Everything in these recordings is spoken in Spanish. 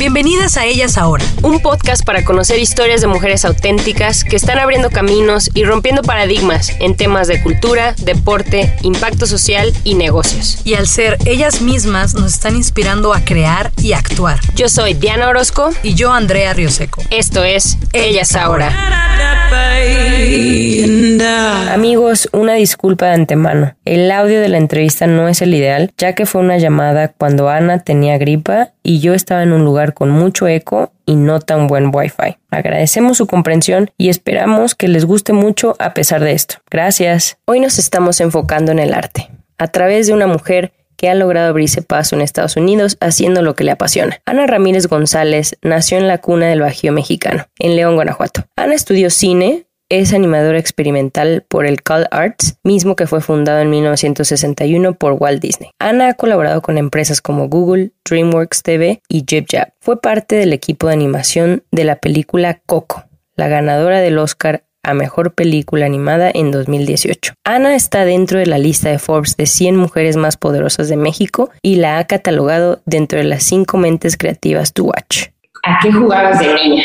Bienvenidas a Ellas Ahora. Un podcast para conocer historias de mujeres auténticas que están abriendo caminos y rompiendo paradigmas en temas de cultura, deporte, impacto social y negocios. Y al ser ellas mismas nos están inspirando a crear y actuar. Yo soy Diana Orozco Y yo, Andrea Rioseco. Esto es Ellas Ahora. Amigos, una disculpa de antemano. El audio de la entrevista no es el ideal, ya que fue una llamada cuando Ana tenía gripa y yo estaba en un lugar con mucho eco y no tan buen wifi. Agradecemos su comprensión y esperamos que les guste mucho a pesar de esto. Gracias. Hoy nos estamos enfocando en el arte, a través de una mujer que ha logrado abrirse paso en Estados Unidos haciendo lo que le apasiona. Ana Ramírez González nació en la cuna del Bajío mexicano, en León, Guanajuato. Ana estudió cine, es animadora experimental por el Call Arts, mismo que fue fundado en 1961 por Walt Disney. Ana ha colaborado con empresas como Google, DreamWorks TV y Jib Jab. Fue parte del equipo de animación de la película Coco, la ganadora del Oscar a Mejor Película Animada en 2018. Ana está dentro de la lista de Forbes de 100 mujeres más poderosas de México y la ha catalogado dentro de las 5 mentes creativas to watch. ¿A qué jugabas de niña?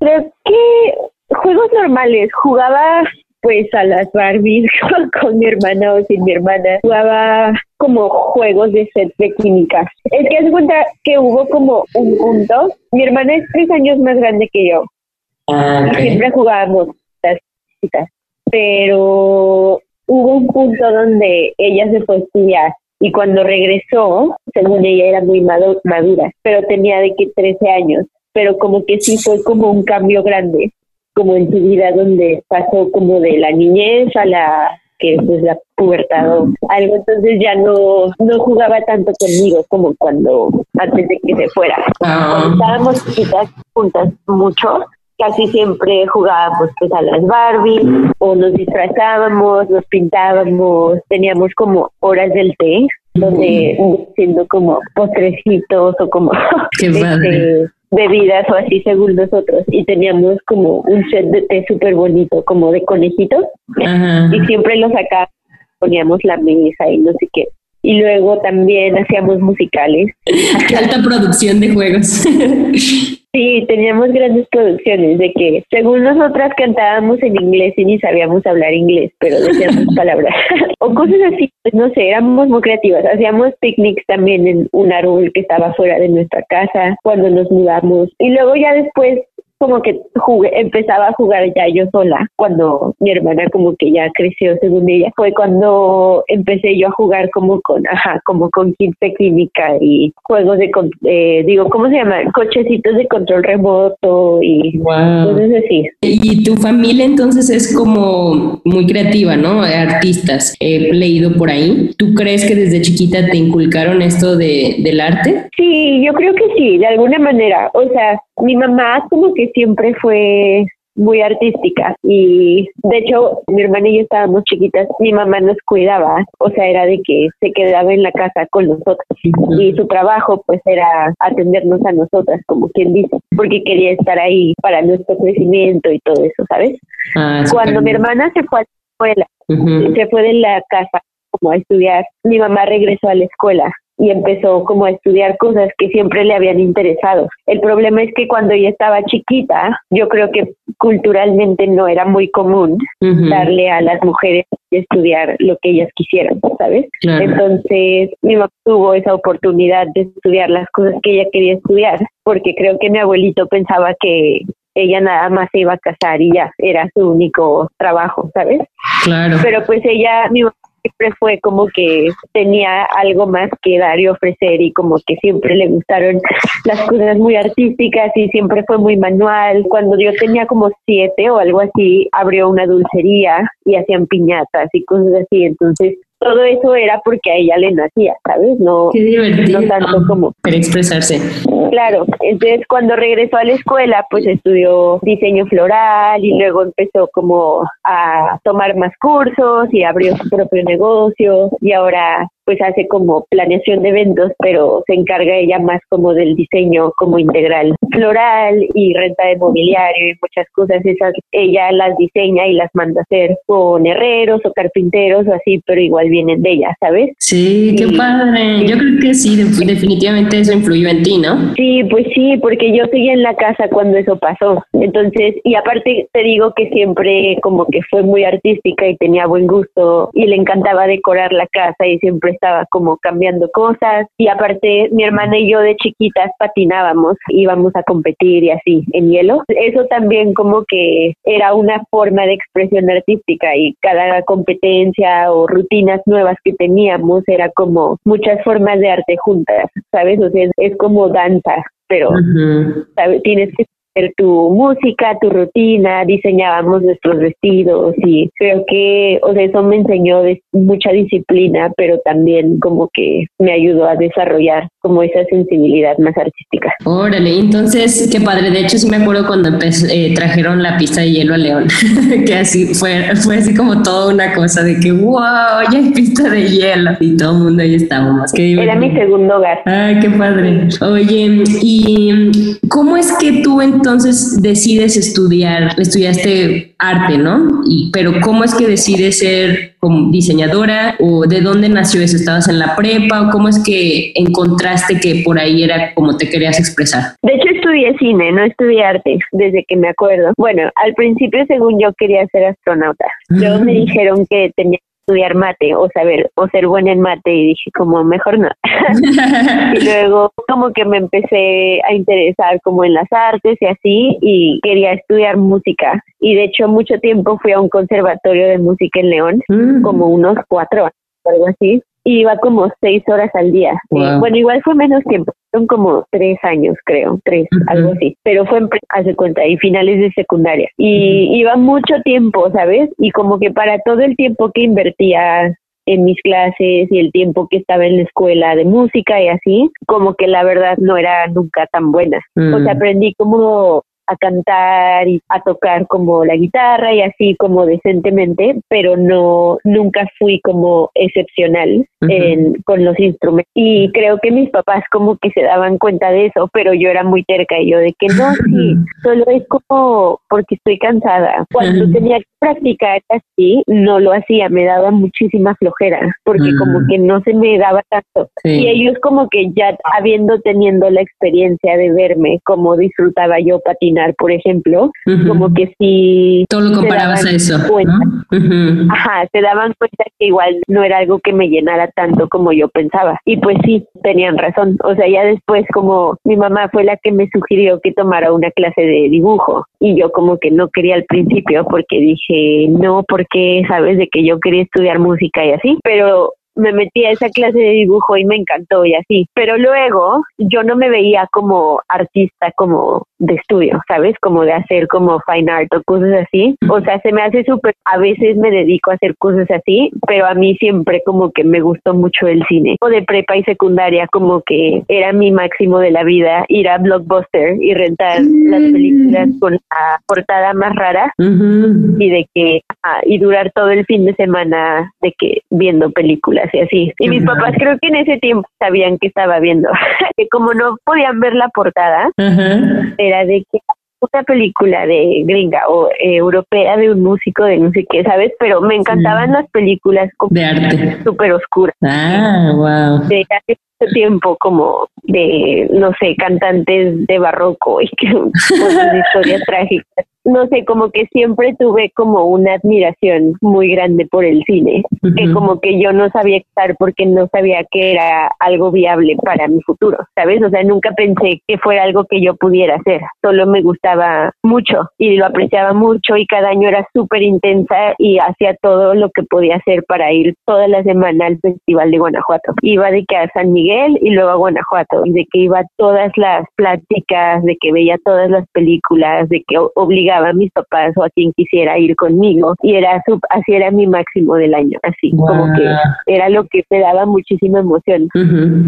Creo que juegos normales. Jugaba pues a las Barbies con mi hermana o sin mi hermana. Jugaba como juegos de set de química. Es que hace cuenta que hubo como un punto. Mi hermana es tres años más grande que yo. Ah, Y siempre jugábamos las chicas. Pero hubo un punto donde ella se fue a estudiar. Y cuando regresó, según ella era muy madu- madura, pero tenía de que 13 años. Pero como que sí fue como un cambio grande como en su vida donde pasó como de la niñez a la que pues la pubertad o algo entonces ya no no jugaba tanto conmigo como cuando antes de que se fuera. Cuando estábamos chiquitas juntas mucho casi siempre jugábamos pues a las Barbie o nos disfrazábamos nos pintábamos teníamos como horas del té donde haciendo como postrecitos o como Qué este, bebidas o así según nosotros. Y teníamos como un set de té súper bonito como de conejitos. Ajá. y siempre lo sacábamos poníamos la mesa y no sé qué y luego también hacíamos musicales. Qué alta producción de juegos. sí teníamos grandes producciones de que según nosotras cantábamos en inglés y ni sabíamos hablar inglés pero decíamos palabras. O cosas así pues no sé éramos muy creativas. Hacíamos picnics también en un árbol que estaba fuera de nuestra casa cuando nos mudamos. Y luego ya después como que jugué, empezaba a jugar ya yo sola cuando mi hermana como que ya creció según ella fue cuando empecé yo a jugar como con ajá como con kits de química y juegos de eh, digo cómo se llama cochecitos de control remoto y Wow. cosas así Y tu familia entonces es como muy creativa, ¿no? Artistas. He leído por ahí. ¿Tú crees que desde chiquita te inculcaron esto de, del arte? Sí, yo creo que sí, de alguna manera. O sea, mi mamá como que siempre fue muy artística y de hecho mi hermana y yo estábamos chiquitas, mi mamá nos cuidaba, o sea, era de que se quedaba en la casa con nosotros y su trabajo pues era atendernos a nosotras, como quien dice, porque quería estar ahí para nuestro crecimiento y todo eso, ¿sabes? Ah, Cuando mi hermana se fue a la escuela, se fue de la casa como a estudiar, mi mamá regresó a la escuela y empezó como a estudiar cosas que siempre le habían interesado. El problema es que cuando ella estaba chiquita, yo creo que culturalmente no era muy común darle a las mujeres estudiar lo que ellas quisieran, ¿sabes? Claro. Entonces, mi mamá tuvo esa oportunidad de estudiar las cosas que ella quería estudiar, porque creo que mi abuelito pensaba que ella nada más se iba a casar y ya era su único trabajo, ¿sabes? Claro. Pero pues ella, mi mamá siempre fue como que tenía algo más que dar y ofrecer y como que siempre le gustaron las cosas muy artísticas y siempre fue muy manual. Cuando yo tenía como siete o algo así, abrió una dulcería y hacían piñatas y cosas así. Entonces todo eso era porque a ella le nacía, ¿sabes? No, tanto como Para expresarse. Claro, entonces cuando regresó a la escuela, pues estudió diseño floral y luego empezó como a tomar más cursos y abrió su propio negocio y ahora pues hace como planeación de eventos, pero se encarga ella más como del diseño como integral floral y renta de mobiliario y muchas cosas esas ella las diseña y las manda a hacer con herreros o carpinteros o así, pero igual vienen de ella, ¿sabes? Sí, qué Sí. padre. Yo creo que sí, de- definitivamente eso influyó en ti, ¿no? Sí, pues sí, porque yo seguía en la casa cuando eso pasó. Entonces, y aparte te digo que siempre como que fue muy artística y tenía buen gusto y le encantaba decorar la casa y siempre estaba como cambiando cosas. Y aparte mi hermana y yo de chiquitas patinábamos, íbamos a competir y así en hielo. Eso también como que era una forma de expresión artística y cada competencia o rutinas nuevas que teníamos era como muchas formas de arte juntas, ¿sabes? O sea, es, es como danza, pero tienes que tu música, tu rutina, diseñábamos nuestros vestidos y creo que, o sea, eso me enseñó mucha disciplina, pero también como que me ayudó a desarrollar como esa sensibilidad más artística. Órale, entonces qué padre. De hecho, sí me acuerdo cuando eh, trajeron la pista de hielo a León, que así fue, fue así como toda una cosa de que wow, ya hay pista de hielo y todo el mundo ahí estábamos. Qué Era mi segundo hogar. Ay, qué padre. Oye, ¿y cómo es que tú entonces decides estudiar? Estudiaste arte, ¿no? Y, pero ¿cómo es que decides ser como diseñadora o de dónde nació eso? ¿Estabas en la prepa o cómo es que encontraste que por ahí era como te querías expresar? De hecho, estudié cine, no estudié arte, desde que me acuerdo. Bueno, al principio, según yo, quería ser astronauta. Luego me dijeron que tenía estudiar mate o saber o ser buena en mate y dije como mejor no. y luego como que me empecé a interesar como en las artes y así y quería estudiar música y de hecho mucho tiempo fui a un conservatorio de música en León Mm. como unos cuatro años o algo así y iba como seis horas al día. Wow. Bueno, igual fue menos tiempo, son como tres años creo, tres, algo así, pero fue en hace cuenta y finales de secundaria y iba mucho tiempo, ¿sabes? Y como que para todo el tiempo que invertía en mis clases y el tiempo que estaba en la escuela de música y así, como que la verdad no era nunca tan buena. O sea, Mm. aprendí como a cantar y a tocar como la guitarra y así como decentemente, pero no nunca fui como excepcional en, con los instrumentos. Y creo que mis papás como que se daban cuenta de eso, pero yo era muy terca y yo de que no, sí, solo es como porque estoy cansada. Cuando Ujú. tenía practicar así, no lo hacía, me daba muchísima flojera, porque como Mm. que no se me daba tanto. Sí. Y ellos como que ya habiendo teniendo la experiencia de verme cómo disfrutaba yo patinar, por ejemplo, como que sí, Todo lo comparabas a eso. cuenta. ¿no? Ujú. ajá, se daban cuenta que igual no era algo que me llenara tanto como yo pensaba. Y pues sí, tenían razón. O sea, ya después como mi mamá fue la que me sugirió que tomara una clase de dibujo y yo como que no quería al principio porque dije, no, porque sabes de que yo quería estudiar música y así, pero me metí a esa clase de dibujo y me encantó y así. Pero luego yo no me veía como artista como de estudio, ¿sabes? Como de hacer como fine art o cosas así. O sea, se me hace súper, a veces me dedico a hacer cosas así, pero a mí siempre como que me gustó mucho el cine. O de prepa y secundaria como que era mi máximo de la vida ir a Blockbuster y rentar las películas con la portada más rara y de que ah, y durar todo el fin de semana de que viendo películas y así. Y mis papás creo que en ese tiempo sabían que estaba viendo, que como no podían ver la portada, era de que una película de gringa o eh, europea de un músico de no sé qué, ¿sabes? Pero me encantaban las películas como De arte. súper oscuras Ah, wow. de hace mucho tiempo como de no sé cantantes de barroco y que de historias trágicas no sé como que siempre tuve como una admiración muy grande por el cine que como que yo no sabía estar porque no sabía que era algo viable para mi futuro sabes o sea nunca pensé que fuera algo que yo pudiera hacer solo me gustaba mucho y lo apreciaba mucho y cada año era súper intensa y hacía todo lo que podía hacer para ir toda la semana al festival de Guanajuato. Iba de que a San Miguel y luego a Guanajuato y de que iba a todas las pláticas de que veía todas las películas de que obligaba a mis papás o a quien quisiera ir conmigo y era así era mi máximo del año, así como que era lo que me daba muchísima emoción.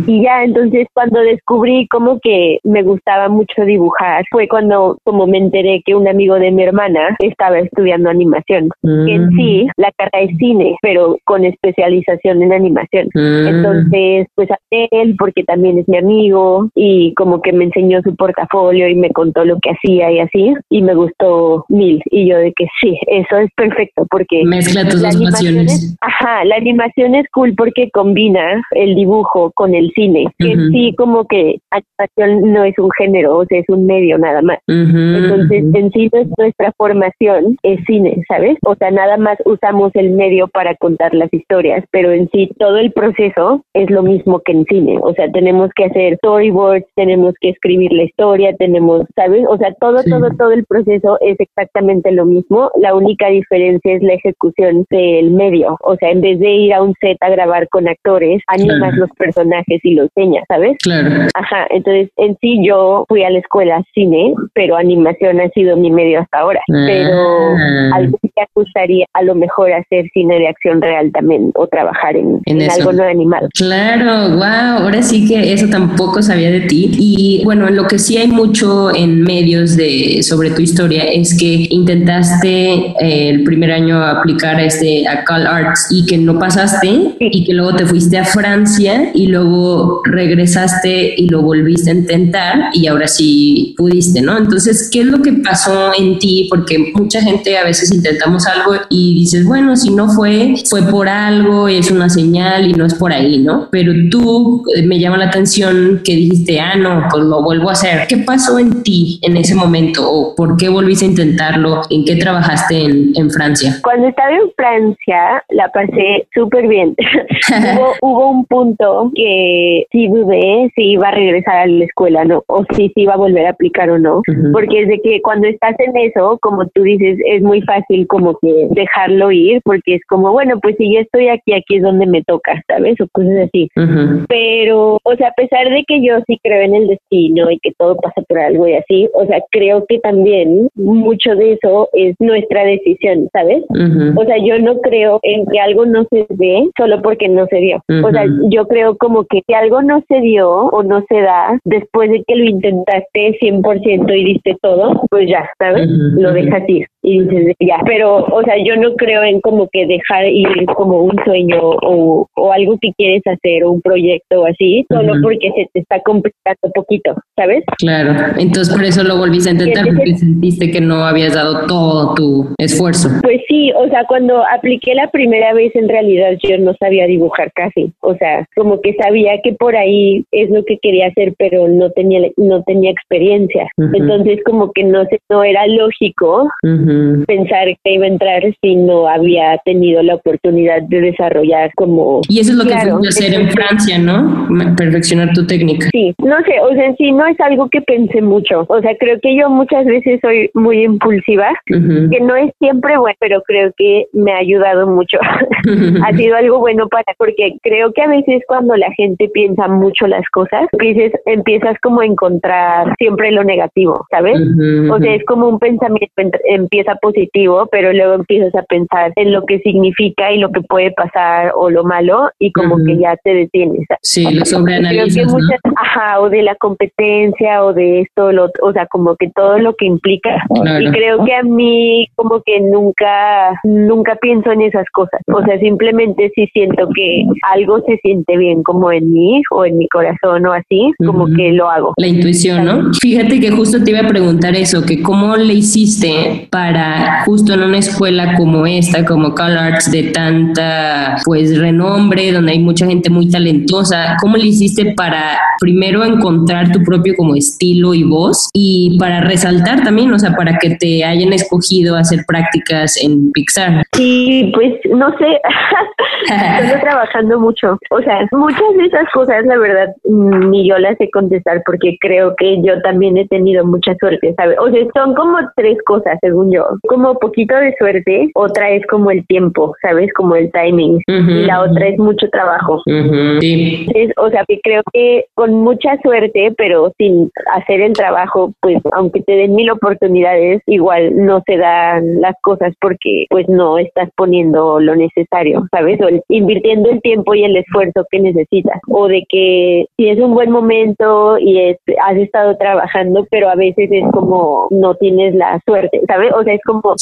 Y ya entonces cuando descubrí como que me gustaba mucho dibujar fue cuando como me enteré que un amigo de mi hermana estaba estudiando animación. En mm. sí, la carrera es cine, pero con especialización en animación. Mm. Entonces, pues a él, porque también es mi amigo y como que me enseñó su portafolio y me contó lo que hacía y así, y me gustó mil. Y yo de que sí, eso es perfecto porque... Mezcla tus dos pasiones. Ajá, la animación es cool porque combina el dibujo con el cine, que sí como que animación no es un género, o sea, es un medio nada más. Entonces, en sí nuestra formación es cine, ¿sabes? O sea, nada más usamos el medio para contar las historias, pero en sí todo el proceso es lo mismo que en cine. O sea, tenemos que hacer storyboards, tenemos que escribir la historia, tenemos, ¿sabes? O sea, todo, todo, todo el proceso es exactamente lo mismo. La única diferencia es la ejecución del medio. O sea, en vez de ir a un set a grabar con actores, animas los personajes y los enseñas, ¿sabes? Claro. Ajá, entonces en sí yo fui a la escuela cine, pero animación ha sido mi medio hasta ahora. Pero ah. algo que gustaría a lo mejor hacer cine de acción real también o trabajar en, algo no animado. Claro, wow, ahora sí que eso tampoco sabía de ti. Y bueno, lo que sí hay mucho en medios de sobre tu historia es que intentaste eh, el primer año aplicar a este a Cal Arts y que no pasaste y que luego te fuiste a Francia y luego regresaste y lo volviste a intentar y ahora sí pudiste, ¿no? Entonces, ¿qué es lo que pasó en ti? Porque mucha gente a veces intentamos algo y dices, bueno, si no fue, fue por algo, es una señal y no es por ahí, ¿no? Pero tú eh, me llama la atención que dijiste, ah, no, pues lo vuelvo a hacer. ¿Qué pasó en ti en ese momento? ¿O por qué volviste a intentarlo? ¿En qué trabajaste en, en Francia? Cuando estaba en Francia, la pasé súper bien. hubo, hubo, un punto que sí dudé si iba a regresar a la escuela, ¿no? O si, si iba a volver a aplicar o no. Porque es de que cuando estás en eso, como tú dices, es muy fácil como que dejarlo ir, porque es como, bueno, pues si ya estoy aquí, aquí es donde me toca, ¿sabes? O cosas así. Pero, o sea, a pesar de que yo sí creo en el destino y que todo pasa por algo y así, o sea, creo que también mucho de eso es nuestra decisión, ¿sabes? O sea, yo no creo en que algo no se dé solo porque no se dio. O sea, yo creo como que si algo no se dio o no se da después de que lo intentaste 100% y diste todo, pues ya, ¿sabes? Lo dejas ir y dices ya, pero o sea, yo no creo en como que dejar ir como un sueño o, o algo que quieres hacer o un proyecto o así, solo porque se te está complicando poquito, ¿sabes? Claro, entonces por eso lo volviste a intentar porque sentiste que no habías dado todo tu esfuerzo. Pues sí, o sea, cuando apliqué la primera vez en realidad yo no sabía dibujar casi, o sea, como que sabía que por ahí es lo que quería hacer, pero no tenía no tenía experiencia. Entonces como que no no era lógico pensar que iba a entrar si no había tenido la oportunidad de desarrollar como... Y eso es lo que fuiste a hacer en Francia, ¿no? Perfeccionar tu técnica. Sí, no sé, o sea, sí, no es algo que pensé mucho. O sea, creo que yo muchas veces soy muy impulsiva, que no es siempre bueno, pero creo que me ha ayudado mucho. ha sido algo bueno para, porque creo que a veces cuando la gente piensa mucho las cosas, empiezas, empiezas como a encontrar siempre lo negativo, ¿sabes? O sea, es como un pensamiento, empieza positivo, pero luego empiezas a pensar en lo que significa y lo que puede pasar o lo malo y como que ya te detienes. Sí, lo sobreanalizas, ¿no? Ajá, o de la competencia o de esto, lo, o sea, como que todo lo que implica. Y creo que a mí como que nunca, nunca pienso en esas cosas. O sea, simplemente si siento que algo se siente bien como en mí o en mi corazón o así, como que lo hago. La intuición, ¿no? Fíjate que justo te iba a preguntar eso, que cómo le hiciste para justo en una escuela como esta, como CalArts, de tanta pues renombre, donde hay mucha gente muy talentosa, ¿cómo le hiciste para primero encontrar tu propio como estilo y voz y para resaltar también, o sea, para que te hayan escogido hacer prácticas en Pixar? Sí, pues no sé, estoy trabajando mucho, o sea, muchas de esas cosas, la verdad, ni yo las sé contestar porque creo que yo también he tenido mucha suerte, ¿sabes? O sea, son como tres cosas, según yo. Como poquito de suerte, otra es como el tiempo, ¿sabes? Como el timing. Y la otra es mucho trabajo. sí. o sea, que creo que con mucha suerte, pero sin hacer el trabajo, pues aunque te den mil oportunidades, igual no se dan las cosas porque pues no estás poniendo lo necesario, ¿sabes? O invirtiendo el tiempo y el esfuerzo que necesitas. O de que si es un buen momento y es, has estado trabajando, pero a veces es como no tienes la suerte, ¿sabes? O sea, es como,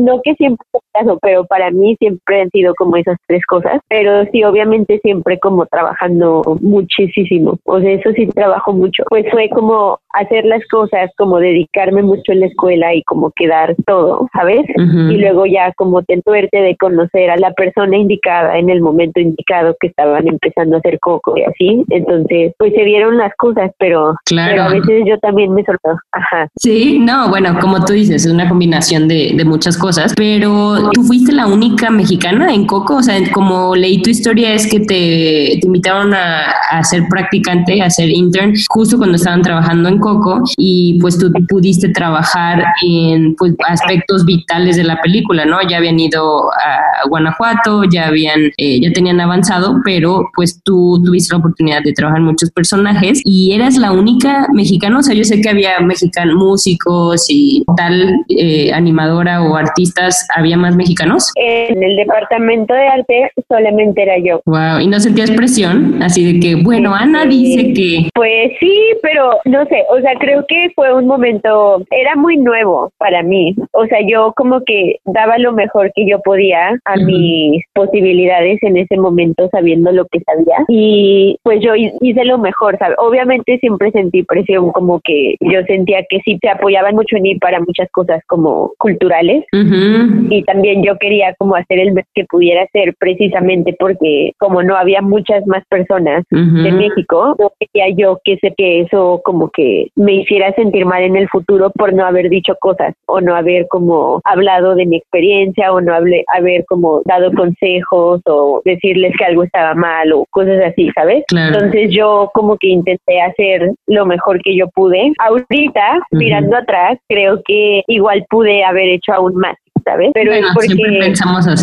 no que siempre caso, pero para mí siempre han sido como esas tres cosas, pero sí, obviamente siempre como trabajando muchísimo, o sea, eso sí trabajo mucho, pues fue como hacer las cosas, como dedicarme mucho en la escuela y como quedar todo, ¿sabes? Y luego ya como te suerte de conocer a la persona indicada en el momento indicado que estaban empezando a hacer coco y así, entonces pues se dieron las cosas, pero, pero a veces yo también me sorprendo, ajá. Sí, no, bueno, como tú dices, es una combinación de, de muchas cosas, pero tú fuiste la única mexicana en Coco, o sea, como leí tu historia es que te, te invitaron a, a, ser practicante, a ser intern, justo cuando estaban trabajando en Coco y pues tú pudiste trabajar en pues, aspectos vitales de la película, ¿no? Ya habían ido a Guanajuato, ya habían, eh, ya tenían avanzado, pero pues tú tuviste la oportunidad de trabajar en muchos personajes y eras la única mexicana, o sea, yo sé que había mexicanos músicos y tal eh, animadora o artistas, ¿había más mexicanos? En el departamento de arte solamente era yo. Wow, ¿y no sentías presión? Así de que, bueno, Ana dice que... Pues sí, pero no sé, o sea, creo que fue un momento, era muy nuevo para mí, o sea, yo como que daba lo mejor que yo podía a mis posibilidades en ese momento sabiendo lo que sabía y pues yo hice lo mejor, ¿sabes? Obviamente siempre sentí presión como que yo sentía que sí te apoyaban mucho en mí para muchas cosas como culturales. Y también yo quería como hacer el que pudiera ser precisamente porque como no había muchas más personas de México, no quería yo que, se, que eso como que me hiciera sentir mal en el futuro por no haber dicho cosas o no haber como hablado de mi experiencia o no haber como dado consejos o decirles que algo estaba mal o cosas así, ¿sabes? Entonces yo como que intenté hacer lo mejor que yo pude. Ahorita, mirando atrás, creo que igual pude haber hecho aún más. ¿Sabes? Pero es porque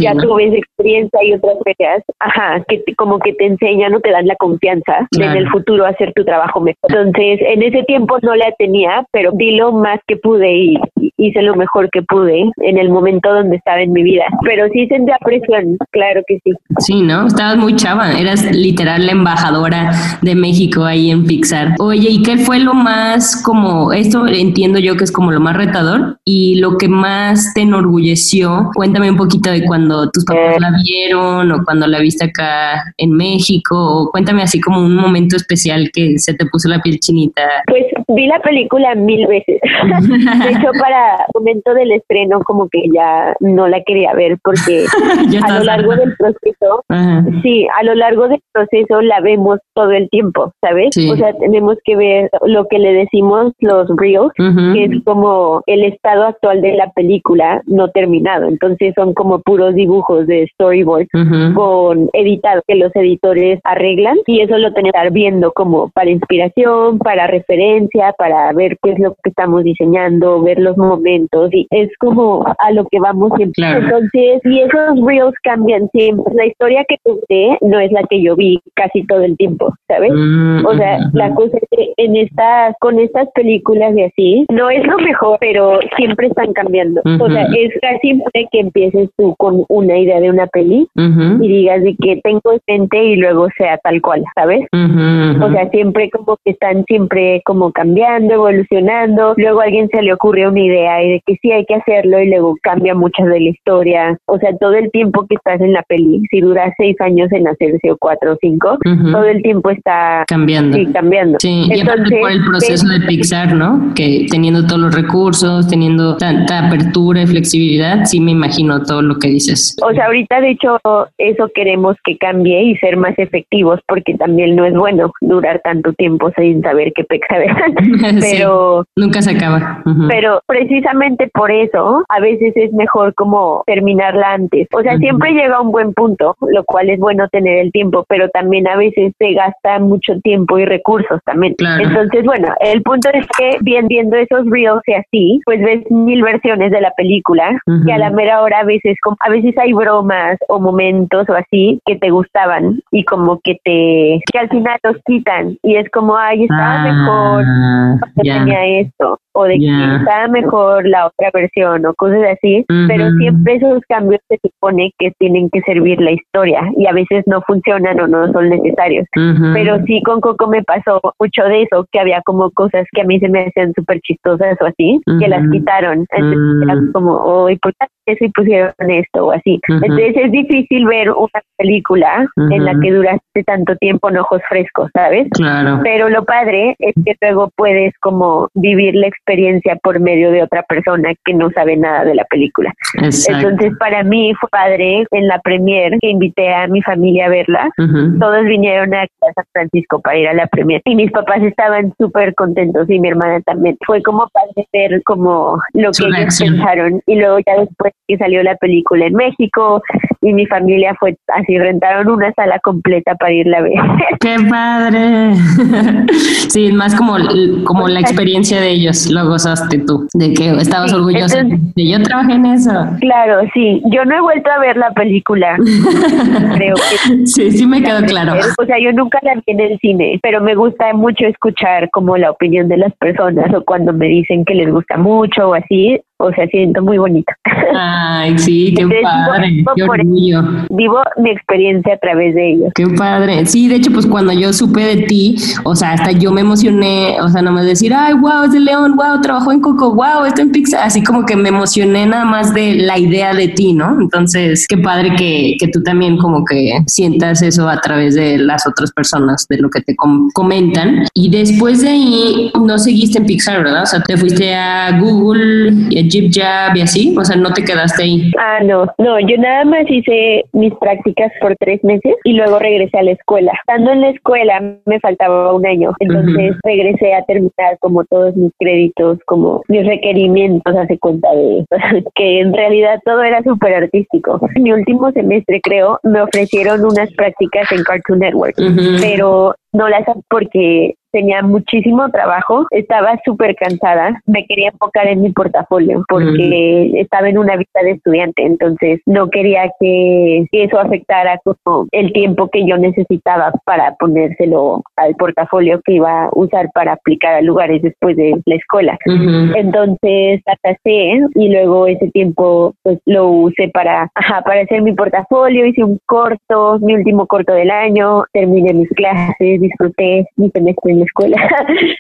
ya tuve esa experiencia y otras fechas, ajá, que como que te enseñan o te dan la confianza de en el futuro hacer tu trabajo mejor. Entonces, en ese tiempo no la tenía, pero di lo más que pude y, hice lo mejor que pude en el momento donde estaba en mi vida. Pero sí sentía presión, claro que sí. Sí, ¿no? Estabas muy chava, eras literal la embajadora de México ahí en Pixar. Oye, ¿y qué fue lo más como, esto entiendo yo que es como lo más retador y lo que más te enorgulleció? Cuéntame un poquito de cuando tus papás la vieron o cuando la viste acá en México o cuéntame así como un momento especial que se te puso la piel chinita. Pues vi la película mil veces. de hecho, para momento del estreno como que ya no la quería ver porque a lo largo del proceso, sí, a lo largo del proceso la vemos todo el tiempo, ¿sabes? O sea, tenemos que ver lo que le decimos los reels, que es como el estado actual de la película no terminado. Entonces son como puros dibujos de storyboard con editado que los editores arreglan y eso lo tenemos que estar viendo como para inspiración, para referencia, para ver qué es lo que estamos diseñando, ver los momentos y es como a lo que vamos siempre. Entonces, y esos reels cambian siempre. La historia que tuve no es la que yo vi casi todo el tiempo, ¿sabes? Mm, o sea, la cosa es que en estas, con estas películas y así, no es lo mejor, pero siempre están cambiando. O sea, es casi que empieces tú con una idea de una peli y digas de que tengo mente y luego sea tal cual, ¿sabes? O sea, siempre como que están siempre como cambiando, evolucionando. Luego a alguien se le ocurre una idea y de que sí hay que hacerlo y luego cambia muchas de la historia. O sea, todo el tiempo que estás en la peli, si dura seis años en hacerse o cuatro o cinco, todo el tiempo está cambiando. Sí, cambiando. Sí, Entonces, y por el proceso de Pixar, ¿no? Que teniendo todos los recursos, teniendo tanta apertura y flexibilidad creatividad, sí me imagino todo lo que dices. O sea, ahorita de hecho eso queremos que cambie y ser más efectivos porque también no es bueno durar tanto tiempo sin saber qué peca pero nunca se acaba. Pero precisamente por eso a veces es mejor como terminarla antes. O sea, siempre llega a un buen punto, lo cual es bueno tener el tiempo, pero también a veces se gasta mucho tiempo y recursos también. Entonces, bueno, el punto es que bien viendo esos reels y así, pues ves mil versiones de la película y a la mera hora a veces a veces hay bromas o momentos o así que te gustaban y como que te que al final los quitan y es como ay estaba mejor ah, tenía esto o de que estaba mejor la otra versión o cosas así, pero siempre esos cambios se supone que tienen que servir la historia y a veces no funcionan o no son necesarios. Pero sí con Coco me pasó mucho de eso, que había como cosas que a mí se me hacían súper chistosas o así, que las quitaron. Entonces era como, oh, ¿por qué eso y pusieron esto o así? Entonces es difícil ver una película en la que duraste tanto tiempo en ojos frescos, ¿sabes? Claro. Pero lo padre es que luego puedes como vivir la experiencia por medio de otra persona que no sabe nada de la película. Entonces, para mí fue padre en la premier que invité a mi familia a verla. Todos vinieron a San Francisco para ir a la premier y mis papás estaban súper contentos y mi hermana también. Fue como padre ver como lo que ellos pensaron y luego ya después que salió la película en México y mi familia fue así, rentaron una sala completa para irla a ver. ¡Qué padre! sí, más como, como la experiencia de ellos lo gozaste tú, de que estabas orgullosa de yo trabajé en eso. Claro, sí, yo no he vuelto a ver la película, creo que... Sí, sí me quedó claro. O sea, yo nunca la vi en el cine, pero me gusta mucho escuchar como la opinión de las personas o cuando me dicen que les gusta mucho o así, o sea, siento muy bonito. Ay, sí, qué padre, vivo, qué orgullo. Vivo mi experiencia a través de ellos. Qué padre. Sí, de hecho, pues cuando yo supe de ti, o sea, hasta yo me emocioné, o sea, no me decir, ay, wow, es de León, wow, trabajó en Coco, wow, está en Pizza, así como que me emocioné nada más de la idea de ti, ¿no? Entonces, qué padre que, que tú también como que sientas eso a través de las otras personas, de lo que te comentan. Y después de ahí, no seguiste en Pixar, ¿verdad? O sea, te fuiste a Google y Jeep Jab y así? O sea, ¿no te quedaste ahí? Ah, no, no, yo nada más hice mis prácticas por tres meses y luego regresé a la escuela. Estando en la escuela me faltaba un año, entonces regresé a terminar como todos mis créditos, como mis requerimientos, hace cuenta de que en realidad todo era súper artístico. Mi último semestre, creo, me ofrecieron unas prácticas en Cartoon Network, pero no las porque tenía muchísimo trabajo, estaba súper cansada, me quería enfocar en mi portafolio porque estaba en una vista de estudiante, entonces no quería que, eso afectara como el tiempo que yo necesitaba para ponérselo al portafolio que iba a usar para aplicar a lugares después de la escuela. Entonces la y luego ese tiempo pues lo usé para, para hacer mi portafolio, hice un corto, mi último corto del año, terminé mis clases, disfruté mi semestre en la escuela.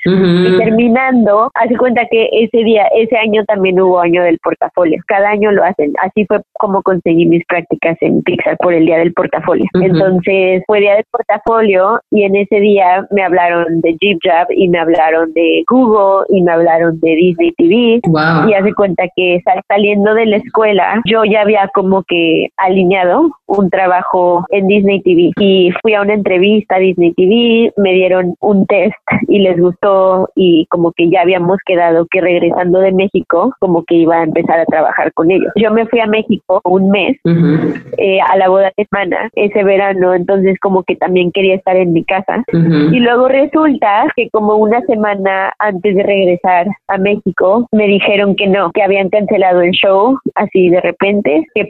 Y terminando, hace cuenta que ese día, ese año también hubo año del portafolio. Cada año lo hacen. Así fue como conseguí mis prácticas en Pixar por el día del portafolio. Entonces fue día del portafolio y en ese día me hablaron de Jeep Job y me hablaron de Google y me hablaron de Disney TV. Y hace cuenta que saliendo de la escuela, yo ya había como que alineado un trabajo en Disney TV y fui a una entrevista a Disney TV, me dieron un test y les gustó y como que ya habíamos quedado que regresando de México como que iba a empezar a trabajar con ellos. Yo me fui a México un mes eh, a la boda de hermana ese verano, entonces como que también quería estar en mi casa. Y luego resulta que como una semana antes de regresar a México me dijeron que no, que habían cancelado el show así de repente, que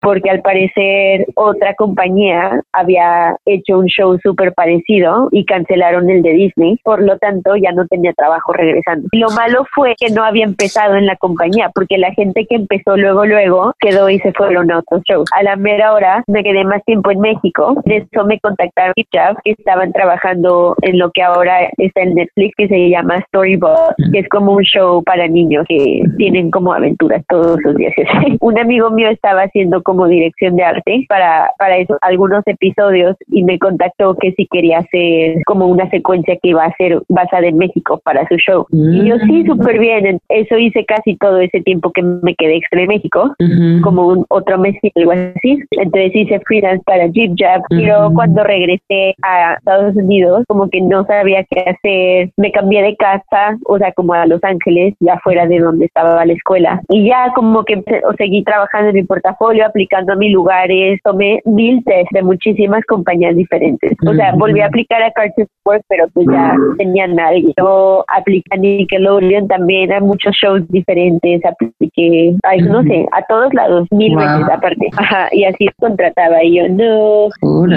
Porque al parecer otra compañía había hecho un show súper parecido y cancelaron el de Disney, por lo tanto ya no tenía trabajo regresando. Lo malo fue que no había empezado en la compañía, porque la gente que empezó luego, luego quedó y se fueron a otros shows. A la mera hora me quedé más tiempo en México, de eso me contactaron Chef, que estaban trabajando en lo que ahora está en Netflix, que se llama Storybook, que es como un show para niños que tienen como aventuras todos los días. un amigo mío estaba haciendo como dirección de arte para, para eso, algunos episodios y me contactó que si quería hacer como una secuencia que iba a ser basada en México para su show. Y yo sí, súper bien. Eso hice casi todo ese tiempo que me quedé extra en México, como un otro mes y algo así. Entonces hice freelance para Jeep Jab, pero cuando regresé a Estados Unidos, como que no sabía qué hacer. Me cambié de casa, o sea, como a Los Ángeles, ya fuera de donde estaba la escuela. Y ya como que o seguí trabajando en mi portafolio, aplicando a mis lugares, tomé mil test de muchísimas compañías diferentes. O sea, volví a aplicar a Cartoon Network, pero pues ya tenía nadie. Yo apliqué a Nickelodeon también, a muchos shows diferentes, apliqué, ay, no sé, a todos lados, mil veces aparte. Ajá, y así contrataba y yo, no.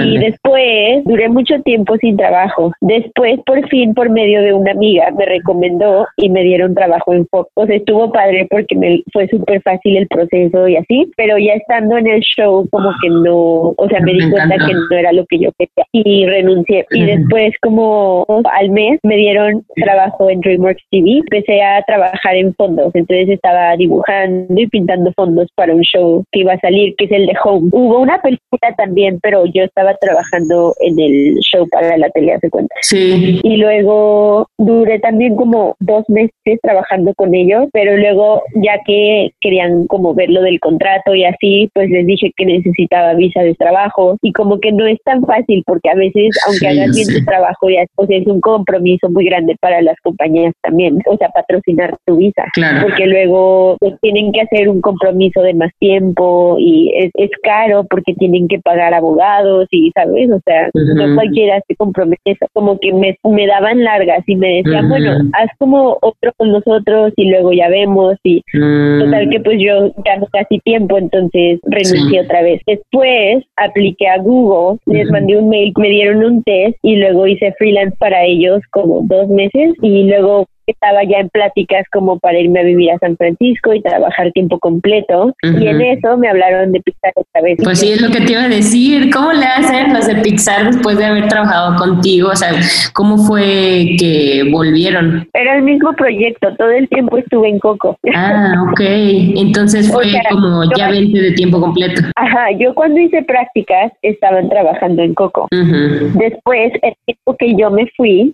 Y después duré mucho tiempo sin trabajo. Después, por fin, por medio de una amiga, me recomendó y me dieron trabajo en Fox. O sea, estuvo padre porque me fue súper fácil el proceso y así, pero ya estando en el show, como que no, o sea, me di cuenta que no era lo que yo quería y renuncié. Y después, como al mes, me dieron trabajo en DreamWorks TV. Empecé a trabajar en fondos, entonces estaba dibujando y pintando fondos para un show que iba a salir, que es el de Home. Hubo una película también, pero yo estaba trabajando en el show para la tele, hace cuenta. Sí. Y luego duré también como dos meses trabajando con ellos, pero luego ya que querían como ver lo del contrato y así, pues les dije que necesitaba visa de trabajo y como que no es tan fácil porque a veces, aunque hagas bien tu trabajo, ya o sea, es un compromiso muy grande para las compañías también, o sea, patrocinar tu visa, porque luego pues, tienen que hacer un compromiso de más tiempo y es, es caro porque tienen que pagar abogados y, ¿sabes? O sea, no cualquiera se compromete, como que me, me daban largas y me decían, bueno, haz como otro con nosotros y luego ya vemos y mm. total que pues yo gano casi tiempo, entonces renuncié otra vez. Después apliqué a Google, les mandé un mail, me dieron un test y luego hice freelance para ellos como dos meses y luego estaba ya en pláticas como para irme a vivir a San Francisco y trabajar tiempo completo. Y en eso me hablaron de Pixar otra vez. Pues sí, es lo que te iba a decir. ¿Cómo le hacen los de Pixar después de haber trabajado contigo? O sea, ¿cómo fue que volvieron? Era el mismo proyecto, todo el tiempo estuve en Coco. Ah, ok. Entonces fue como ya 20 de tiempo completo. Ajá, yo cuando hice prácticas estaban trabajando en Coco. Después, el tiempo que yo me fui,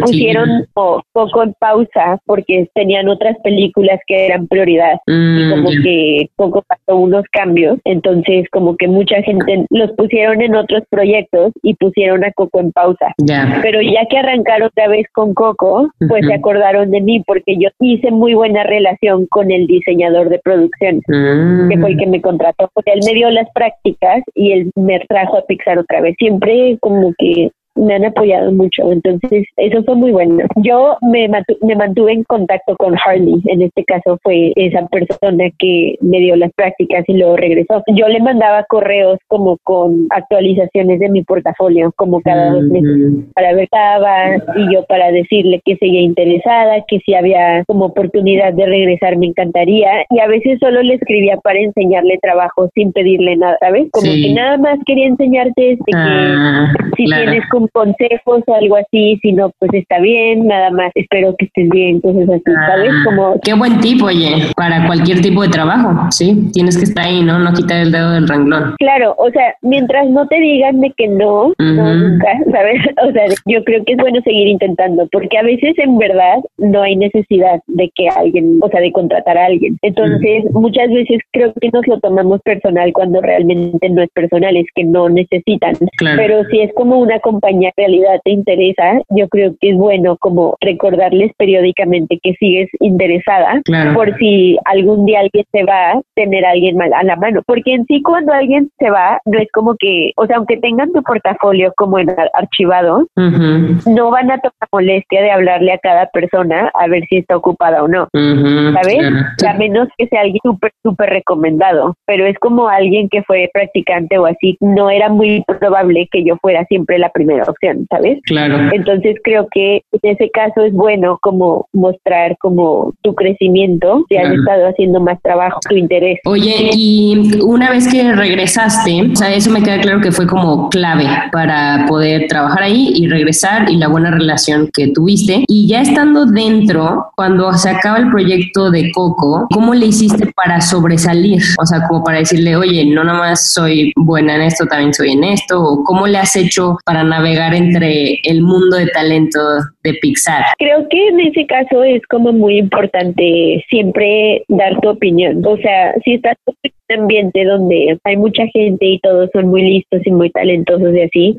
pusieron Coco en pausa porque tenían otras películas que eran prioridad y mm, como que poco pasó unos cambios, entonces como que mucha gente los pusieron en otros proyectos y pusieron a Coco en pausa. Pero ya que arrancaron otra vez con Coco, pues se acordaron de mí porque yo hice muy buena relación con el diseñador de producción, mm. que fue el que me contrató, porque él me dio las prácticas y él me trajo a Pixar otra vez. Siempre como que me han apoyado mucho, entonces eso fue muy bueno. Yo me, me mantuve en contacto con Harley, en este caso fue esa persona que me dio las prácticas y luego regresó. Yo le mandaba correos como con actualizaciones de mi portafolio, como cada dos meses, para ver estaba y yo para decirle que seguía interesada, que si había como oportunidad de regresar me encantaría y a veces solo le escribía para enseñarle trabajo sin pedirle nada, ¿sabes? Como que nada más quería enseñarte este que ah, si tienes como consejos o algo así, si no, pues está bien, nada más, espero que estés bien, cosas así, ¿sabes? Ah, Como... Qué buen tipo, oye, para cualquier tipo de trabajo, sí, tienes que estar ahí, ¿no? No quitar el dedo del renglón. Claro, o sea, mientras no te digan de que no, no nunca, ¿sabes? O sea, yo creo que es bueno seguir intentando, porque a veces en verdad no hay necesidad de que alguien, o sea, de contratar a alguien. Entonces, muchas veces creo que nos lo tomamos personal cuando realmente no es personal, es que no necesitan. Pero si es como una compañía campaña en realidad te interesa, yo creo que es bueno como recordarles periódicamente que sigues interesada por si algún día alguien se va, tener a alguien mal a la mano. Porque en sí cuando alguien se va, no es como que, o sea, aunque tengan tu portafolio como en archivado, no van a tomar molestia de hablarle a cada persona a ver si está ocupada o no. ¿Sabes? A menos que sea alguien súper, súper recomendado. Pero es como alguien que fue practicante o así, no era muy probable que yo fuera siempre la primera opción, ¿sabes? Claro. Entonces creo que en ese caso es bueno como mostrar como tu crecimiento, si has estado haciendo más trabajo, tu interés. Oye, y una vez que regresaste, o sea, eso me queda claro que fue como clave para poder trabajar ahí y regresar y la buena relación que tuviste. Y ya estando dentro, cuando se acaba el proyecto de Coco, ¿cómo le hiciste para sobresalir? O sea, como para decirle, oye, no nada más soy buena en esto, también soy en esto, o cómo le has hecho para navegar entre el mundo de talento de Pixar? Creo que en ese caso es como muy importante siempre dar tu opinión. O sea, si estás en un ambiente donde hay mucha gente y todos son muy listos y muy talentosos y así,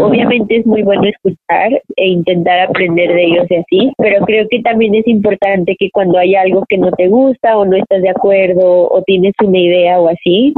obviamente es muy bueno escuchar e intentar aprender de ellos y así, pero creo que también es importante que cuando hay algo que no te gusta o no estás de acuerdo o tienes una idea o así,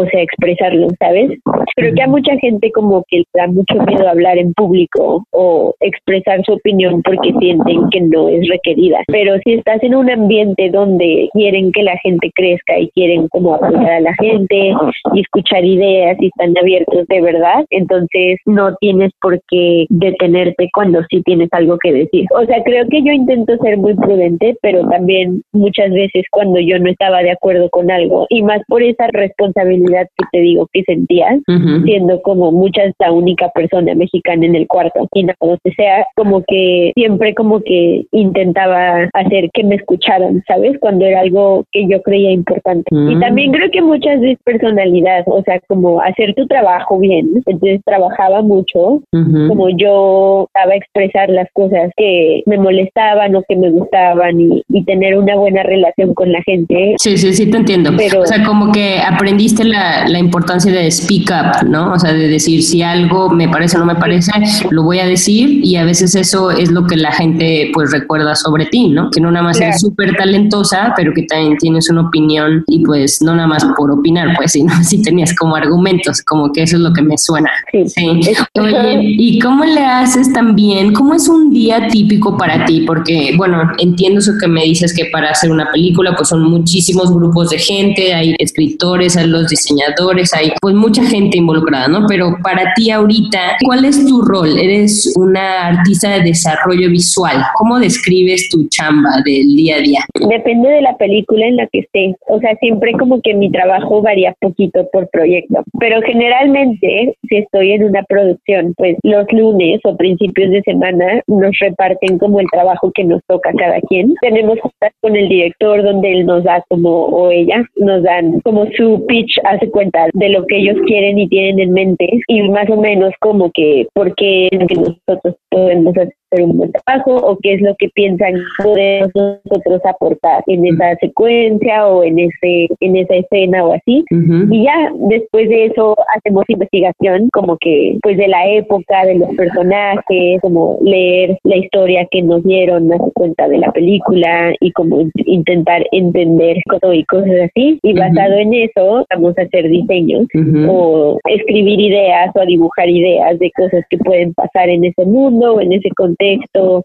o sea, expresarlo, ¿sabes? Creo que a mucha gente como que le da mucho miedo hablar en público o expresar su opinión porque sienten que no es requerida. Pero si estás en un ambiente donde quieren que la gente crezca y quieren como apoyar a la gente y escuchar ideas y están abiertos de verdad, entonces no tienes por qué detenerte cuando sí tienes algo que decir. O sea, creo que yo intento ser muy prudente, pero también muchas veces cuando yo no estaba de acuerdo con algo y más por esa responsabilidad que te digo que sentías, siendo como muchas la única persona mexicana en el cuarto y no donde sea, como que siempre como que intentaba hacer que me escucharan, ¿sabes? Cuando era algo que yo creía importante. Y mm. también creo que muchas veces personalidad, o sea, como hacer tu trabajo bien. Entonces trabajaba mucho, como yo estaba a expresar las cosas que me molestaban o que me gustaban y, y, tener una buena relación con la gente. Sí, sí, sí, te entiendo. Pero, o sea, como que aprendiste la, importancia de speak up, ¿no? O sea, de decir si algo me parece o no me parece, lo voy a decir y a veces eso es lo que la gente pues recuerda sobre ti, ¿no? Que no nada más eres súper talentosa, pero que también tienes una opinión y pues no nada más por opinar, pues, sino si tenías como argumentos, como que eso es lo que me suena. Sí. Oye, ¿y cómo le haces también? ¿Cómo es un día típico para ti? Porque, bueno, entiendo eso que me dices que para hacer una película pues son muchísimos grupos de gente, hay escritores, hay los diseñadores, hay pues mucha gente involucrada, ¿no? Pero para ti ahorita, ¿cuál es tu rol? Eres una artista de desarrollo visual. ¿Cómo describes tu chamba del día a día? Depende de la película en la que esté. O sea, siempre como que mi trabajo varía poquito por proyecto. Pero generalmente, si estoy en una producción, pues los lunes o principios de semana nos reparten como el trabajo que nos toca cada quien. Tenemos juntas con el director donde él nos da como, o ella, nos dan como su pitch hace cuenta de lo que ellos quieren y tienen en mente y más o menos como que por qué nosotros podemos hacer un buen trabajo o qué es lo que piensan podemos nosotros aportar en esa secuencia o en ese en esa escena o así. Y ya después de eso hacemos investigación como que pues de la época de los personajes como leer la historia que nos dieron hace cuenta de la película y como intentar entender todo y cosas así. Y basado en eso vamos a hacer diseños o escribir ideas o dibujar ideas de cosas que pueden pasar en ese mundo o en ese contexto,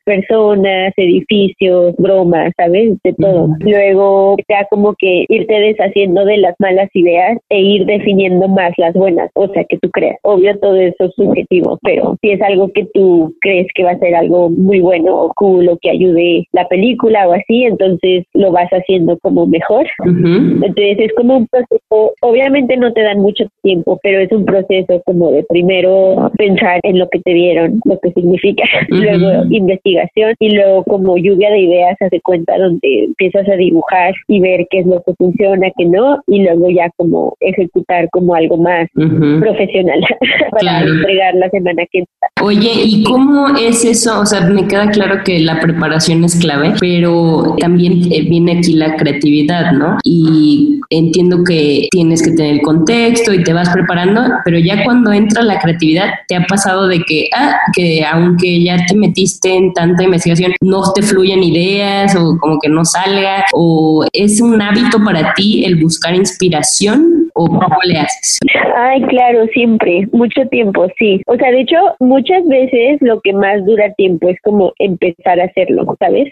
personas, edificios, bromas, ¿sabes? De todo. Luego ya como que irte deshaciendo de las malas ideas e ir definiendo más las buenas, o sea, que tú creas. Obvio todo eso es subjetivo, pero si es algo que tú crees que va a ser algo muy bueno o cool o que ayude la película o así, entonces lo vas haciendo como mejor. Entonces es como un proceso, obviamente no te dan mucho tiempo, pero es un proceso como de primero pensar en lo que te dieron, lo que significa, luego investigación y luego como lluvia de ideas hace cuenta donde empiezas a dibujar y ver qué es lo que funciona, qué no, y luego ya como ejecutar como algo más profesional para entregar la semana que. Oye, ¿y cómo es eso? O sea, me queda claro que la preparación es clave, pero también eh, viene aquí la creatividad, ¿no? Y entiendo que tienes que tener el contexto y te vas preparando, pero ya cuando entra la creatividad, ¿te ha pasado de que, ah, que aunque ya te metiste en tanta investigación, no te fluyen ideas o como que no salga? ¿O es un hábito para ti el buscar inspiración o cómo le haces? Ay, claro, siempre, mucho tiempo, sí. O sea, de hecho, muchas veces lo que más dura tiempo es como empezar a hacerlo, ¿sabes?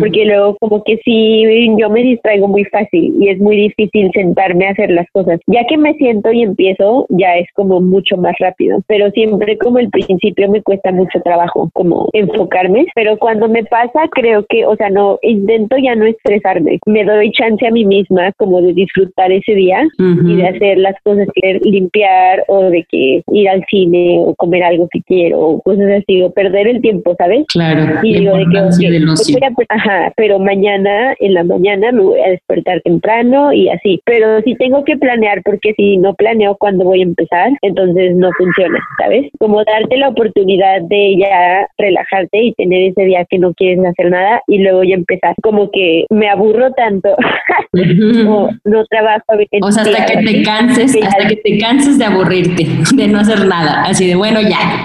Porque luego como que sí, yo me distraigo muy fácil y es muy difícil sentarme a hacer las cosas. Ya que me siento y empiezo, ya es como mucho más rápido, pero siempre como el principio me cuesta mucho trabajo como enfocarme, pero cuando me pasa creo que, o sea, no, intento ya no estresarme, me doy chance a mí misma como de disfrutar ese día y de hacer las cosas que limpiar o de que ir al cine o comer algo que quiero o cosas así o perder el tiempo, ¿sabes? Claro. Y digo de que, ajá, pero mañana en la mañana me voy a despertar temprano y así, pero sí tengo que planear porque si no planeo cuando voy a empezar, entonces no funciona, ¿sabes? Como darte la oportunidad de ya relajarte y tener ese día que no quieres hacer nada y luego ya empezar. Como que me aburro tanto o no trabajo. O sea, hasta que te canses, hasta que te canses de aburrirte, de no hacer nada, así de bueno ya.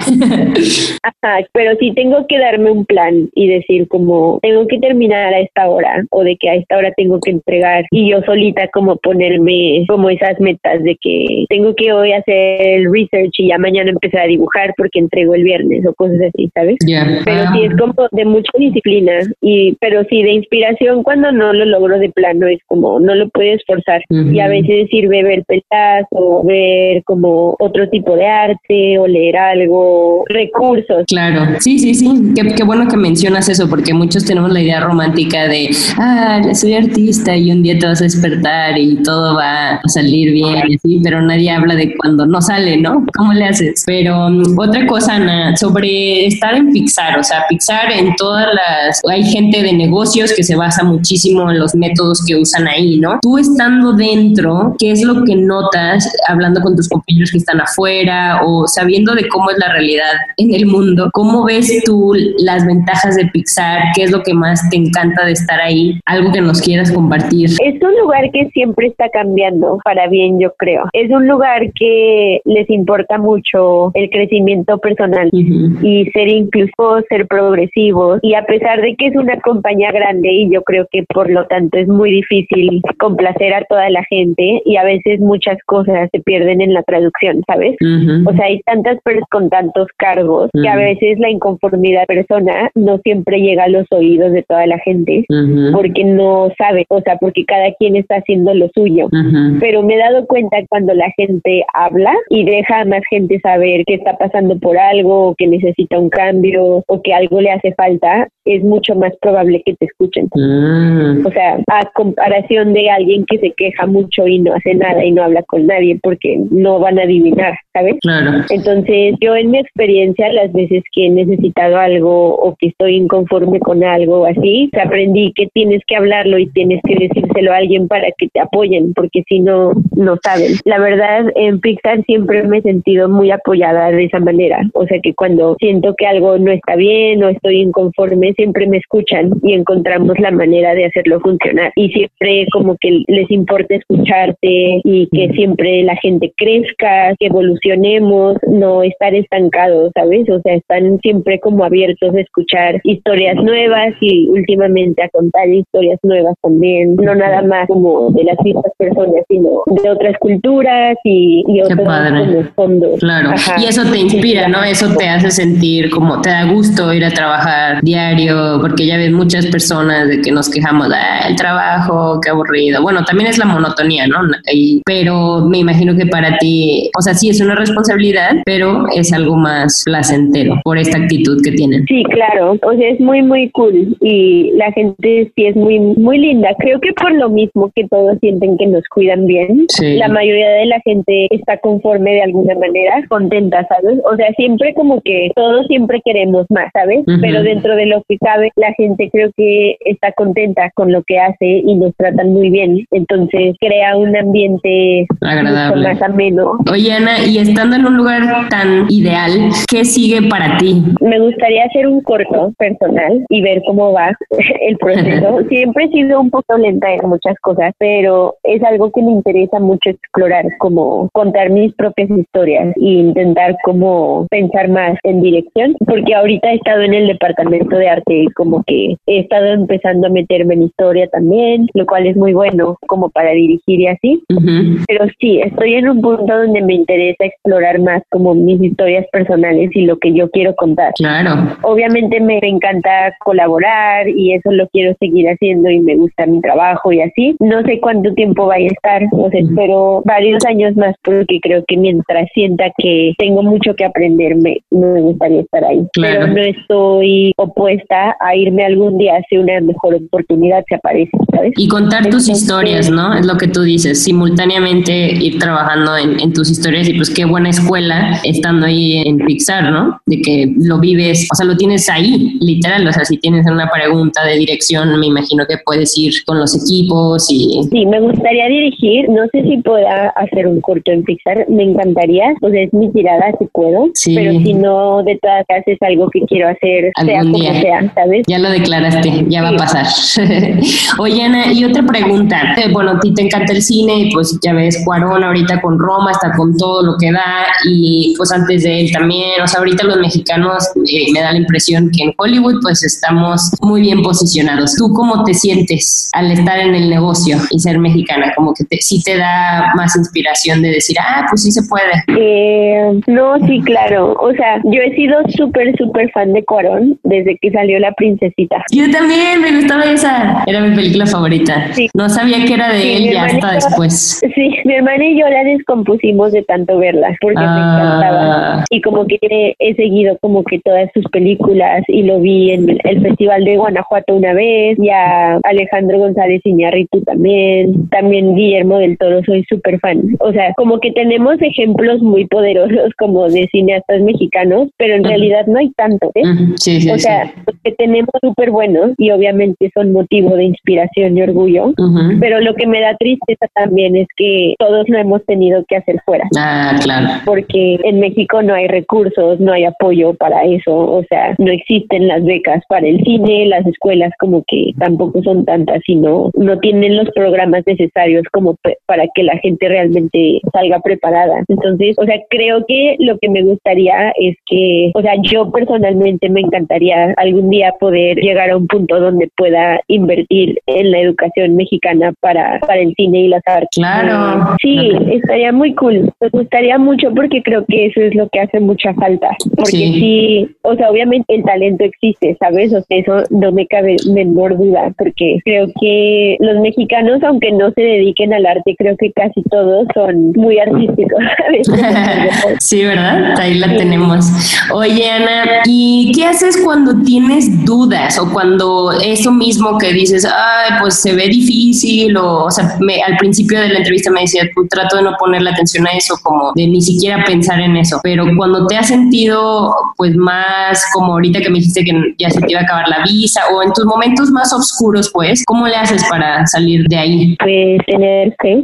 Ajá, pero sí tengo que darme un plan y decir como tengo que terminar a esta hora o de que a esta hora tengo que entregar y yo solita como ponerme como esas metas de que tengo que hoy hacer el research y ya mañana empezar a dibujar porque entrego el viernes o cosas así, ¿sabes? Pero sí es como de mucha disciplina y pero sí de inspiración cuando no lo logro de plano es como no lo puedes forzar y a veces sirve ver o ver como otro tipo de arte o leer algo, recursos. Claro, sí, sí, sí, qué, bueno que mencionas eso porque muchos tenemos la idea romántica de, ah, soy artista y un día te vas a despertar y todo va a salir bien, así, pero nadie habla de cuando no sale, ¿no? ¿Cómo le haces? Pero um, otra cosa, Ana, sobre estar en Pixar, o sea, Pixar en todas las, hay gente de negocios que se basa muchísimo en los métodos que usan ahí, ¿no? Tú estando dentro, ¿qué es lo que notas hablando con tus compañeros que están afuera o sabiendo de cómo es la realidad en el mundo? ¿Cómo ves tú las ventajas de Pixar? ¿Qué es lo que más te encanta de estar ahí? Algo que nos quieras compartir. Es un lugar que siempre está cambiando para bien, yo creo. Es un lugar que les importa mucho el crecimiento personal y ser inclusivos, ser progresivos y a pesar de que es una compañía grande y yo creo que por lo tanto es muy difícil complacer a toda la gente y a veces muchas cosas se pierden en la traducción, ¿sabes? O sea, hay tantas personas con tantos cargos que a veces la inconformidad persona no siempre llega a los oídos de toda la gente porque no sabe, o sea, porque cada quien está haciendo lo suyo. Pero me he dado cuenta cuando la gente habla y deja a más gente saber que está pasando por algo, o que necesita un cambio o que algo le hace falta, es mucho más probable que te escuchen. Mm. O sea, a comparación de alguien que se queja mucho y no hace nada y no habla con nadie porque no van a adivinar, ¿sabes? Claro. Entonces, yo en mi experiencia, las veces que he necesitado algo o que estoy inconforme con algo así, aprendí que tienes que hablarlo y tienes que decírselo a alguien para que te apoyen, porque si no, no saben. La verdad, en Pixar siempre me he sentido muy apoyada de esa manera. O sea que cuando siento que algo no está bien o estoy inconforme, siempre me escuchan y encontramos la manera de hacerlo funcionar. Y siempre como que les importa escucharte y que siempre la gente crezca, que evolucionemos, no estar estancados, ¿sabes? O sea, están siempre como abiertos a escuchar historias nuevas y últimamente a contar historias nuevas también, no nada más como de las mismas personas, sino de otras culturas y, y otros fondos. Claro, y eso te inspira, ¿no? Eso te hace sentir como te da gusto ir a trabajar diario, porque ya ves muchas personas de que nos quejamos, ah, el trabajo, qué aburrido. Bueno, también es la monotonía, ¿no? Pero me imagino que para ti, o sea, sí es una responsabilidad, pero es algo más placentero por esta actitud que tienen. Sí, claro, o sea, es muy, muy cool y la gente sí es muy, muy linda. Creo que por lo mismo que todos sienten que nos cuidan bien, la mayoría de la gente está conforme de alguna manera, contenta, ¿sabes? O sea, siempre como que todos siempre queremos más, ¿sabes? Pero dentro de lo que cabe, la gente creo que está contenta con lo que hace y nos tratan muy bien. Entonces crea un ambiente ambiente Agradable. más ameno. Oye, Ana, y estando en un lugar tan ideal, ¿qué sigue para ti? Me gustaría hacer un corto personal y ver cómo va el proceso. Siempre he sido un poco lenta en muchas cosas, pero es algo que me interesa mucho explorar, como contar mis propias historias e intentar como pensar más en dirección, porque ahorita he estado en el departamento de arte y como que he estado empezando a meterme en historia también, lo cual es muy bueno como para dirigir y así. Pero sí, estoy en un punto donde me interesa explorar más como mis historias personales y lo que yo quiero contar. Claro. Obviamente me encanta colaborar y eso lo quiero seguir haciendo y me gusta mi trabajo y así. No sé cuánto tiempo vaya a estar, o sea, espero varios años más porque creo que mientras sienta que tengo mucho que aprender, me, me gustaría estar ahí. Claro. Pero no estoy opuesta a irme algún día si una mejor oportunidad se aparece, ¿sabes? Y contar tus Entonces- historias, ¿no? Es lo que tú dices, simultáneamente ir trabajando en, en tus historias y pues qué buena escuela estando ahí en Pixar, ¿no? De que lo vives, o sea, lo tienes ahí, literal, o sea, si tienes una pregunta de dirección, me imagino que puedes ir con los equipos y... Sí, me gustaría dirigir, no sé si pueda hacer un corto en Pixar, me encantaría, pues es mi tirada si puedo, Sí. pero si no, de todas maneras es algo que quiero hacer, sea como día. sea, ¿sabes? Ya lo declaraste, ya va a pasar. Oye, Ana, y otra pregunta. Eh, bueno, a ti te encanta el cine, y pues ya ves, Cuarón ahorita con Roma está con todo lo que da, y pues antes de él también. O sea, ahorita los mexicanos eh, me da la impresión que en Hollywood pues estamos muy bien posicionados. ¿Tú cómo te sientes al estar en el negocio y ser mexicana? Como que te, sí te da más inspiración de decir, ah, pues sí se puede. Eh, no, sí, claro. O sea, yo he sido súper, súper fan de Cuarón desde que salió La Princesita. Yo también, me gustaba esa. Era mi película favorita. Sí. No sabía que era de Sí, él ya hasta después. Sí, mi hermana y yo la descompusimos de tanto verla porque me Ah. encantaba. Y como que he, he seguido como que todas sus películas y lo vi en el Festival de Guanajuato una vez y a Alejandro González Iñárritu también. También Guillermo del Toro, soy súper fan. O sea, como que tenemos ejemplos muy poderosos como de cineastas mexicanos, pero en realidad no hay tanto, ¿eh? Sí, sí, O sí. sea, los que tenemos súper buenos y obviamente son motivo de inspiración y orgullo. Pero lo que me da tristeza también es que todos lo hemos tenido que hacer fuera, Ah, claro. porque en México no hay recursos, no hay apoyo para eso, o sea, no existen las becas para el cine, las escuelas como que tampoco son tantas y no, tienen los programas necesarios como para que la gente realmente salga preparada. Entonces, o sea, creo que lo que me gustaría es que, o sea, yo personalmente me encantaría algún día poder llegar a un punto donde pueda invertir en la educación mexicana para, para el cine y las artes. Claro. Sí, estaría muy cool. Me gustaría mucho porque creo que eso es lo que hace mucha falta. Porque Sí. sí, o sea, obviamente el talento existe, ¿sabes? O sea, eso no me cabe menor duda, porque creo que los mexicanos, aunque no se dediquen al arte, creo que casi todos son muy artísticos, ¿sabes? Sí, ¿verdad? Ahí la tenemos. Oye, Ana, ¿y qué haces cuando tienes dudas o cuando eso mismo que dices, ay, pues se ve difícil o, o sea, me- al principio de la entrevista me decía, tú trato de no ponerle atención a eso, como de ni siquiera pensar en eso, pero cuando te has sentido pues más como ahorita que me dijiste que ya se te iba a acabar la visa o en tus momentos más oscuros, pues, ¿cómo le haces para salir de ahí? Pues tener fe,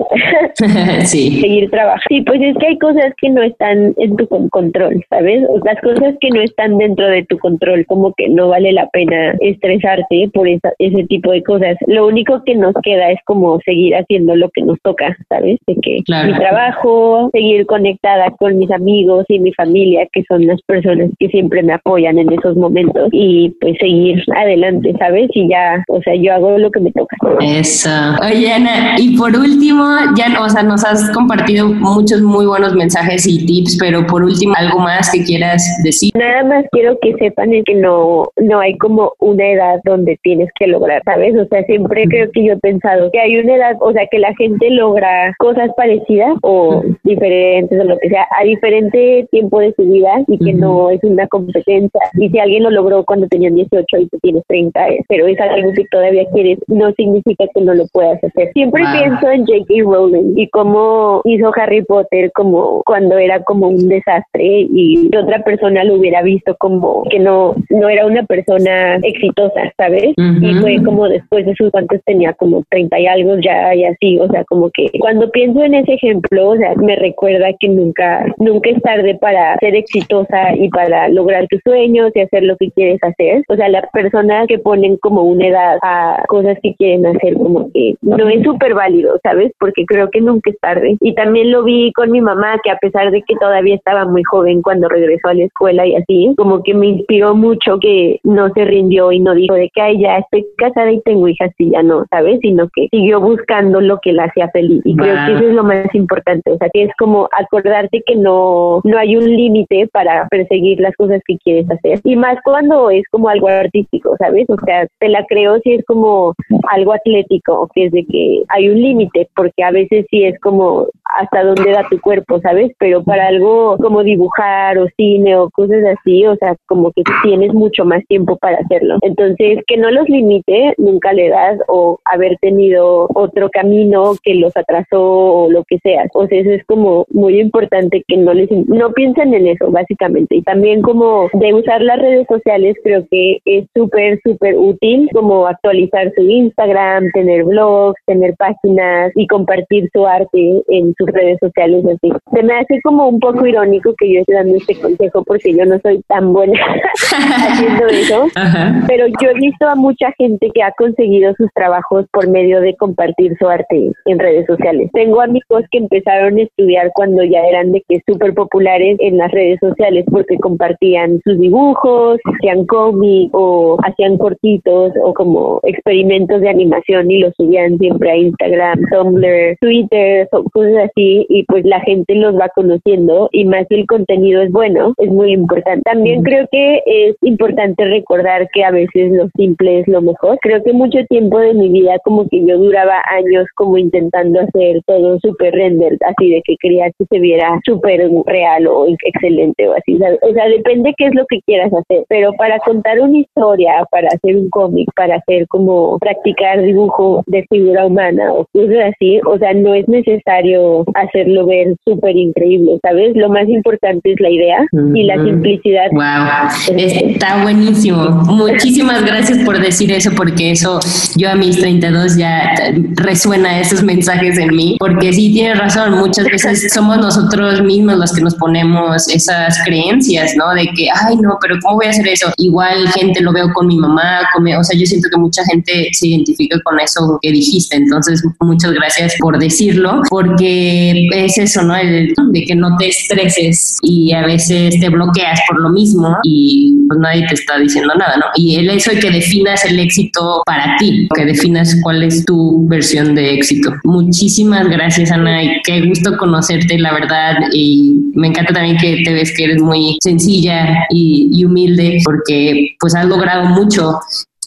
sí. seguir trabajando. Sí, pues es que hay cosas que no están en tu con- control, ¿sabes? Las cosas que no están dentro de tu control, como que no vale la pena estresarte por esa, ese tipo de cosas. Lo único que nos queda es como seguir haciendo lo que nos toca, ¿sabes? De que Claro. mi trabajo, seguir conectada con mis amigos y mi familia, que son las personas que siempre me apoyan en esos momentos, y pues seguir adelante, ¿sabes? Y ya, o sea, yo hago lo que me toca. Eso. Oye, Ana, y por último, ya, o sea, nos has compartido muchos muy buenos mensajes y tips, pero por último, algo más que quieras decir. Nada más quiero que sepan es que no, no hay como una edad donde tienes que lograr, ¿sabes? O sea, siempre creo que yo he pensado que hay una edad, o sea, que la gente logra cosas parecidas o diferentes o lo que sea a diferente tiempo de su vida y que no es una competencia. Y si alguien lo logró cuando tenían 18 y tú tienes 30, eh, pero es algo que todavía quieres, no significa que no lo puedas hacer. Siempre Wow. pienso en J.K. Rowling y cómo hizo Harry Potter como cuando era como un desastre y otra persona lo hubiera visto como que no no era una persona exitosa, ¿sabes? Ujú. Y fue como después de sus cuantos tenía como 30 y algo ya y así, o sea, como que cuando pienso en ese ejemplo, o sea, me recuerda que nunca, nunca es tarde para ser exitosa y para lograr tus sueños y hacer lo que quieres hacer. O sea, las personas que ponen como una edad a cosas que quieren hacer, como que no es súper válido, ¿sabes? Porque creo que nunca es tarde. Y también lo vi con mi mamá, que a pesar de que todavía estaba muy joven cuando regresó a la escuela y así, como que me inspiró mucho que no se rindió y no dijo de que, ay, ya estoy casada y tengo hijas y ya no, ¿sabes? Sino que siguió buscando lo que la hacía feliz. Y creo que eso es lo más importante. O sea, que es como acordarte que no, no hay un límite para perseguir las cosas que quieres hacer. Y más cuando es como algo artístico, ¿sabes? O sea, te la creo si es como algo atlético, que es de que hay un límite, porque a veces sí es como hasta dónde da tu cuerpo, ¿sabes? Pero para algo como dibujar o cine o cosas así, o sea, como que tienes mucho más tiempo para hacerlo. Entonces, que no los limite nunca le das o haber tenido otro camino que los atrasó o lo que sea. O sea, eso es como muy importante que no les no piensen en eso básicamente. Y también como de usar las redes sociales creo que es súper súper útil como actualizar su Instagram, tener blogs, tener páginas y compartir su arte en sus redes sociales así. Se me hace como un poco irónico que yo esté dando este consejo porque yo no soy tan buena haciendo eso, pero yo he visto a mucha gente que ha conseguido sus trabajos por medio de compartir su arte en redes sociales. Tengo amigos que empezaron a estudiar cuando ya eran de que súper populares en las redes sociales porque compartían sus dibujos, hacían cómic o hacían cortitos o como experimentos de animación y los subían siempre a Instagram, Tumblr, Twitter, cosas así y pues la gente los va conociendo y más si el contenido es bueno, es muy importante. También creo que es importante recordar que a veces lo simple es lo mejor. Creo que mucho tiempo de mi vida como que yo duraba años como intentando hacer todo súper render, así de que quería que se viera súper real o excelente o así. O sea, depende qué es lo que quieras hacer, pero para contar una historia, para hacer un cómic, para hacer como practicar dibujo de figura humana o cosas así, o sea, no es necesario hacerlo ver súper increíble, ¿sabes? Lo más importante es la idea y la simplicidad. Wow, está buenísimo. Muchísimas gracias por decir eso, porque eso yo a mis 32 ya resuena esos mensajes en mí, porque sí tienes razón, muchas veces somos nosotros mismos los que nos ponemos esas creencias, ¿no? De que, ay, no, pero ¿cómo voy a hacer eso? Igual gente lo veo con mi mamá, o sea, yo siento que mucha gente se identifica con eso que dijiste, entonces muchas gracias por decirlo, porque es eso, ¿no? El, de que no te estreses y a veces te bloqueas por lo mismo y pues nadie te está diciendo nada, ¿no? Y el eso de que definas el éxito para ti, que definas cuál es tu versión de éxito. Muchísimas gracias, Ana, y qué gusto conocerte, la verdad, y me encanta también que te ves que eres muy sencilla y humilde, porque pues has logrado mucho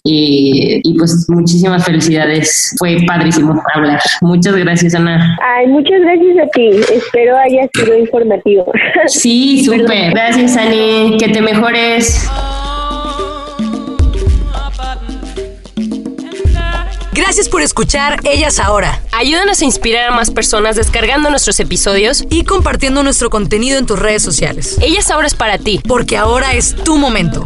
y, y, pues muchísimas felicidades. Fue padrísimo hablar. Muchas gracias, Ana. Ay, muchas gracias a ti. Espero haya sido informativo. Sí, súper. Gracias, Ani. Que te mejores. Gracias por escuchar Ellas Ahora. Ayúdanos a inspirar a más personas descargando nuestros episodios y compartiendo nuestro contenido en tus redes sociales. Ellas Ahora es para ti. Porque ahora es tu momento.